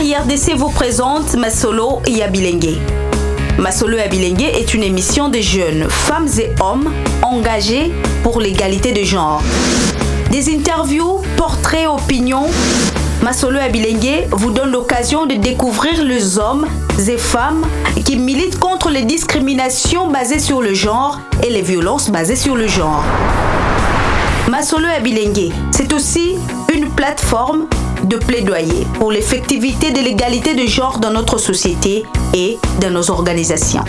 RDC vous présente Masolo Yabilengue. Masolo Yabilengue est une émission de jeunes, femmes et hommes engagés pour l'égalité de genre. Des interviews, portraits, opinions. Masolo Abilengue vous donne l'occasion de découvrir les hommes et femmes qui militent contre les discriminations basées sur le genre et les violences basées sur le genre. Masolo Abilengue, c'est aussi une plateforme de plaidoyer pour l'effectivité de l'égalité de genre dans notre société et dans nos organisations.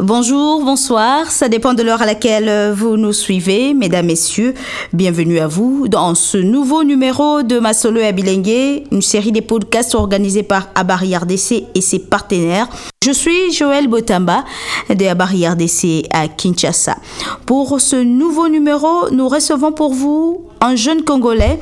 Bonjour, bonsoir, ça dépend de l'heure à laquelle vous nous suivez, mesdames, messieurs. Bienvenue à vous dans ce nouveau numéro de Masolo et Abilengue, une série de podcasts organisés par Abari RDC et ses partenaires. Je suis Joël Botamba de Abari RDC à Kinshasa. Pour ce nouveau numéro, nous recevons pour vous un jeune Congolais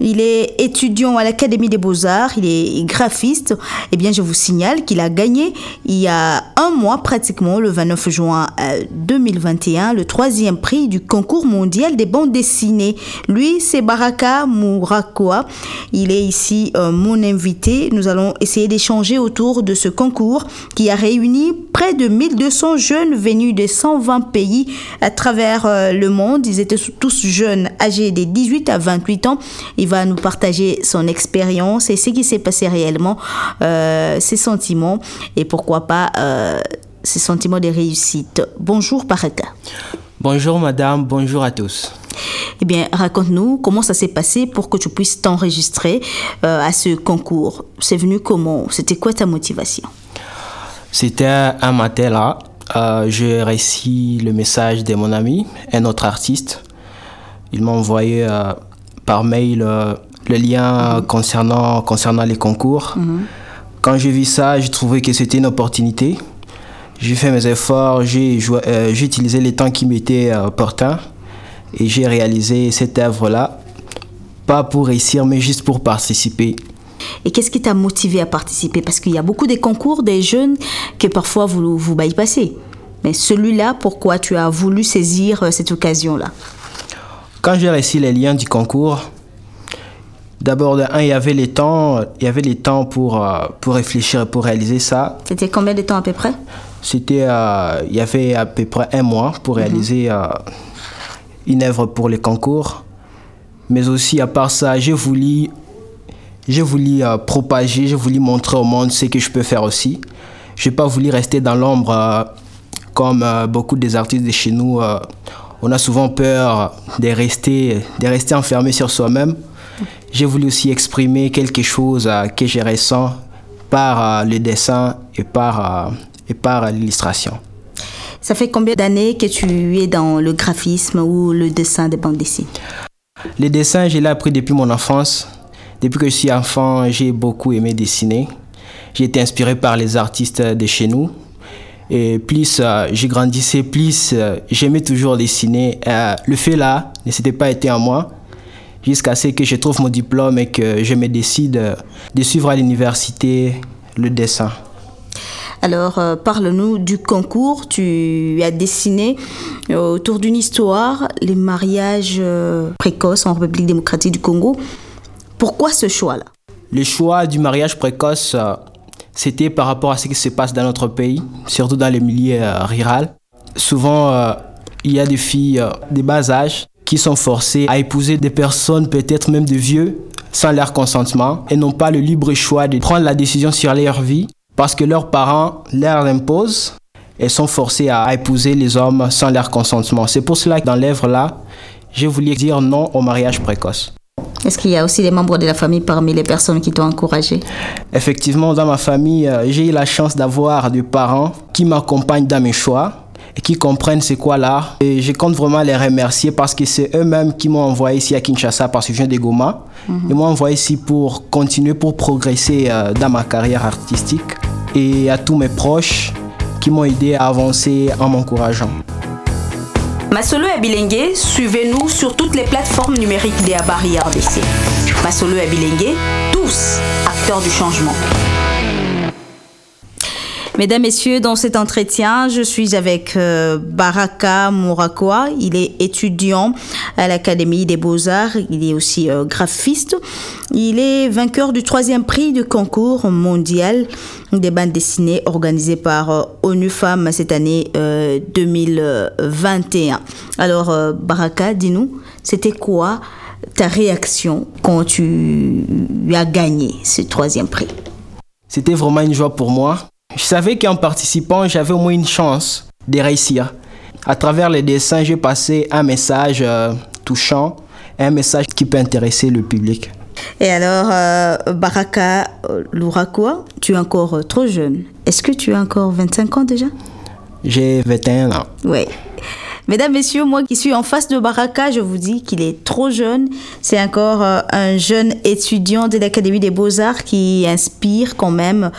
il est étudiant à l'Académie des Beaux-Arts, il est graphiste. Eh bien, je vous signale qu'il a gagné il y a un mois pratiquement, le 29 juin 2021, le troisième prix du concours mondial des bandes dessinées. Lui, c'est Baraka Mourakoa. Il est ici euh, mon invité. Nous allons essayer d'échanger autour de ce concours qui a réuni près de 1200 jeunes venus de 120 pays à travers euh, le monde. Ils étaient tous jeunes, âgés de 18 à 28 ans. Il va nous partager son expérience et ce qui s'est passé réellement, euh, ses sentiments et pourquoi pas euh, ses sentiments de réussite. Bonjour Paraka. Bonjour madame, bonjour à tous. Eh bien, raconte-nous comment ça s'est passé pour que tu puisses t'enregistrer euh, à ce concours. C'est venu comment? C'était quoi ta motivation? C'était un matin là. J'ai réussi le message de mon ami, un autre artiste. Il m'a envoyé par mail euh, le lien concernant, concernant les concours. Mhm. Quand j'ai vu ça, j'ai trouvé que c'était une opportunité. J'ai fait mes efforts, j'ai euh, utilisé les temps qui m'étaient euh, opportuns et j'ai réalisé cette œuvre-là, pas pour réussir, mais juste pour participer. Et qu'est-ce qui t'a motivé à participer? Parce qu'il y a beaucoup de concours des jeunes que parfois vous, vous bypassez. Mais celui-là, pourquoi tu as voulu saisir cette occasion-là? Quand j'ai reçu les liens du concours, d'abord, il y avait les temps, il y avait les temps pour, euh, pour réfléchir et pour réaliser ça. C'était combien de temps à peu près? C'était, euh, il y avait à peu près un mois pour mhm. réaliser euh, une œuvre pour les concours. Mais aussi, à part ça, j'ai voulu, j'ai voulu propager, j'ai voulu montrer au monde ce que je peux faire aussi. Je n'ai pas voulu rester dans l'ombre comme beaucoup des artistes de chez nous on a souvent peur de rester, de rester enfermé sur soi-même. J'ai voulu aussi exprimer quelque chose euh, que je ressens par euh, le dessin et par, euh, et par l'illustration. Ça fait combien d'années que tu es dans le graphisme ou le dessin de bande dessinée Le dessin, je l'ai appris depuis mon enfance. Depuis que je suis enfant, j'ai beaucoup aimé dessiner. J'ai été inspiré par les artistes de chez nous. Et plus euh, je grandissais, plus euh, j'aimais toujours dessiner. Euh, le fait là ne s'était pas été en moi jusqu'à ce que je trouve mon diplôme et que je me décide de suivre à l'université le dessin. Alors, parle-nous du concours. Tu as dessiné autour d'une histoire, les mariages précoces en République démocratique du Congo. Pourquoi ce choix-là? Le choix du mariage précoce, c'était par rapport à ce qui se passe dans notre pays, surtout dans les milieux euh, ruraux. Souvent, euh, il y a des filles euh, de bas âge qui sont forcées à épouser des personnes peut-être même de vieux sans leur consentement et n'ont pas le libre choix de prendre la décision sur leur vie parce que leurs parents leur imposent et sont forcées à épouser les hommes sans leur consentement. C'est pour cela que dans l'œuvre là, j'ai voulu dire non au mariage précoce. Est-ce qu'il y a aussi des membres de la famille parmi les personnes qui t'ont encouragé Effectivement, dans ma famille, euh, j'ai eu la chance d'avoir des parents qui m'accompagnent dans mes choix et qui comprennent c'est quoi l'art. Et je compte vraiment les remercier parce que c'est eux-mêmes qui m'ont envoyé ici à Kinshasa parce que je viens de Goma. Mhm. Ils m'ont envoyé ici pour continuer, pour progresser euh, dans ma carrière artistique. Et à tous mes proches qui m'ont aidé à avancer en m'encourageant. Masolo et Bilingue, suivez-nous sur toutes les plateformes numériques des Abari RDC. Masolo et Bilingue, tous acteurs du changement. Mesdames, Messieurs, dans cet entretien, je suis avec euh, Baraka Mourakwa. Il est étudiant à l'Académie des Beaux-Arts. Il est aussi euh, graphiste. Il est vainqueur du troisième prix du concours mondial des bandes dessinées organisé par euh, ONU Femmes cette année 2021. Alors, Baraka, dis-nous, c'était quoi ta réaction quand tu as gagné ce troisième prix? C'était vraiment une joie pour moi je savais qu'en participant, j'avais au moins une chance de réussir. À travers les dessins, j'ai passé un message euh, touchant, un message qui peut intéresser le public. Et alors, euh, Baraka Lourakwa, tu es encore euh, trop jeune. Est-ce que tu as encore 25 ans déjà? J'ai 21 ans. Oui. Mesdames, Messieurs, moi qui suis en face de Baraka, je vous dis qu'il est trop jeune. C'est encore un jeune étudiant de l'Académie des Beaux-Arts qui inspire quand même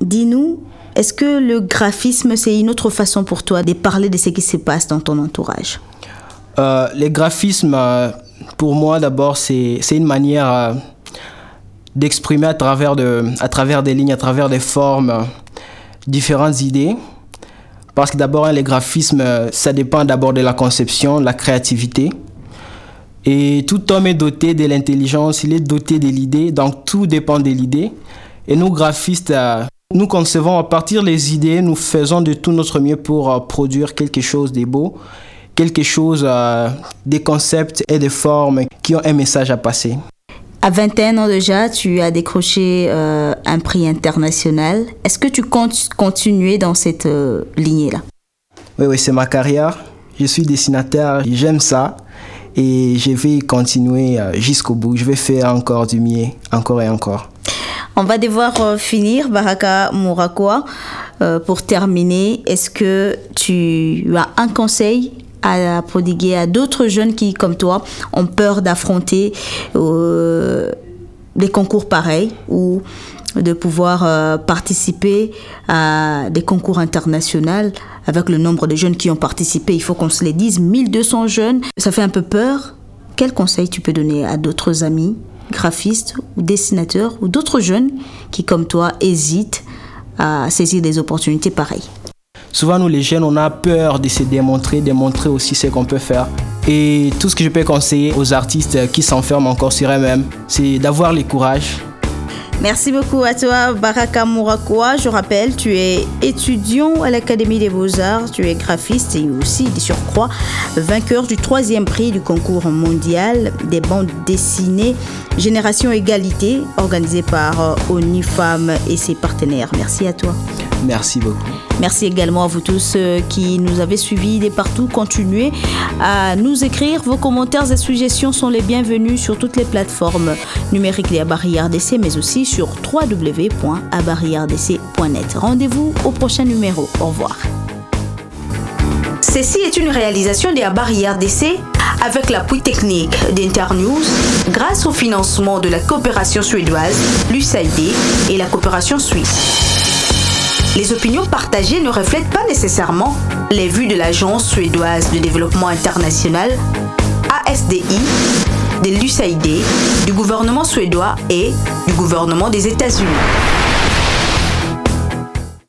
Dis-nous, est-ce que le graphisme, c'est une autre façon pour toi de parler de ce qui se passe dans ton entourage? Euh, Le graphisme, euh, pour moi, d'abord, c'est une manière euh, d'exprimer à, travers de, à travers des lignes, à travers des formes, différentes idées. Parce que d'abord, hein, les graphismes, ça dépend d'abord de la conception, de la créativité. Et tout homme est doté de l'intelligence, il est doté de l'idée, donc tout dépend de l'idée. Et nous, graphistes, nous concevons à partir des idées, nous faisons de tout notre mieux pour euh, produire quelque chose de beau, quelque chose, euh, des concepts et des formes qui ont un message à passer. À 21 ans déjà, tu as décroché euh, un prix international. Est-ce que tu comptes continuer dans cette lignée-là? Oui, oui, c'est ma carrière. Je suis dessinateur, j'aime ça et je vais continuer jusqu'au bout. Je vais faire encore du mieux, encore et encore. On va devoir euh, finir, Baraka Mourakwa. Euh, pour terminer, est-ce que tu as un conseil à prodiguer à d'autres jeunes qui, comme toi, ont peur d'affronter euh, des concours pareils ou de pouvoir participer à des concours internationaux avec le nombre de jeunes qui ont participé? Il faut qu'on se les dise, 1200 jeunes, ça fait un peu peur. Quel conseil tu peux donner à d'autres amis graphistes ou dessinateurs ou d'autres jeunes qui, comme toi, hésitent à saisir des opportunités pareilles Souvent, nous les jeunes, on a peur de se démontrer, de montrer aussi ce qu'on peut faire. Et tout ce que je peux conseiller aux artistes qui s'enferment encore sur eux-mêmes, c'est d'avoir le courage, Merci beaucoup à toi, Baraka Mourakwa. Je rappelle, tu es étudiant à l'Académie des Beaux-Arts, tu es graphiste et aussi, de surcroît, vainqueur du troisième prix du concours mondial des bandes dessinées Génération Égalité, organisé par euh, ONU Femmes et ses partenaires. Merci à toi. Merci beaucoup. Merci également à vous tous euh, qui nous avez suivis de partout. Continuez à nous écrire. Vos commentaires et suggestions sont les bienvenus sur toutes les plateformes numériques de Barrière DC, mais aussi sur www.abarrièredc.net. Rendez-vous au prochain numéro. Au revoir. Ceci est une réalisation de la Barrière d'essai avec l'appui technique d'Internews grâce au financement de la coopération suédoise, l'USAID et la coopération suisse. Les opinions partagées ne reflètent pas nécessairement les vues de l'Agence suédoise de développement international, ASDI, de l'USAID, du gouvernement suédois et du gouvernement des États-Unis.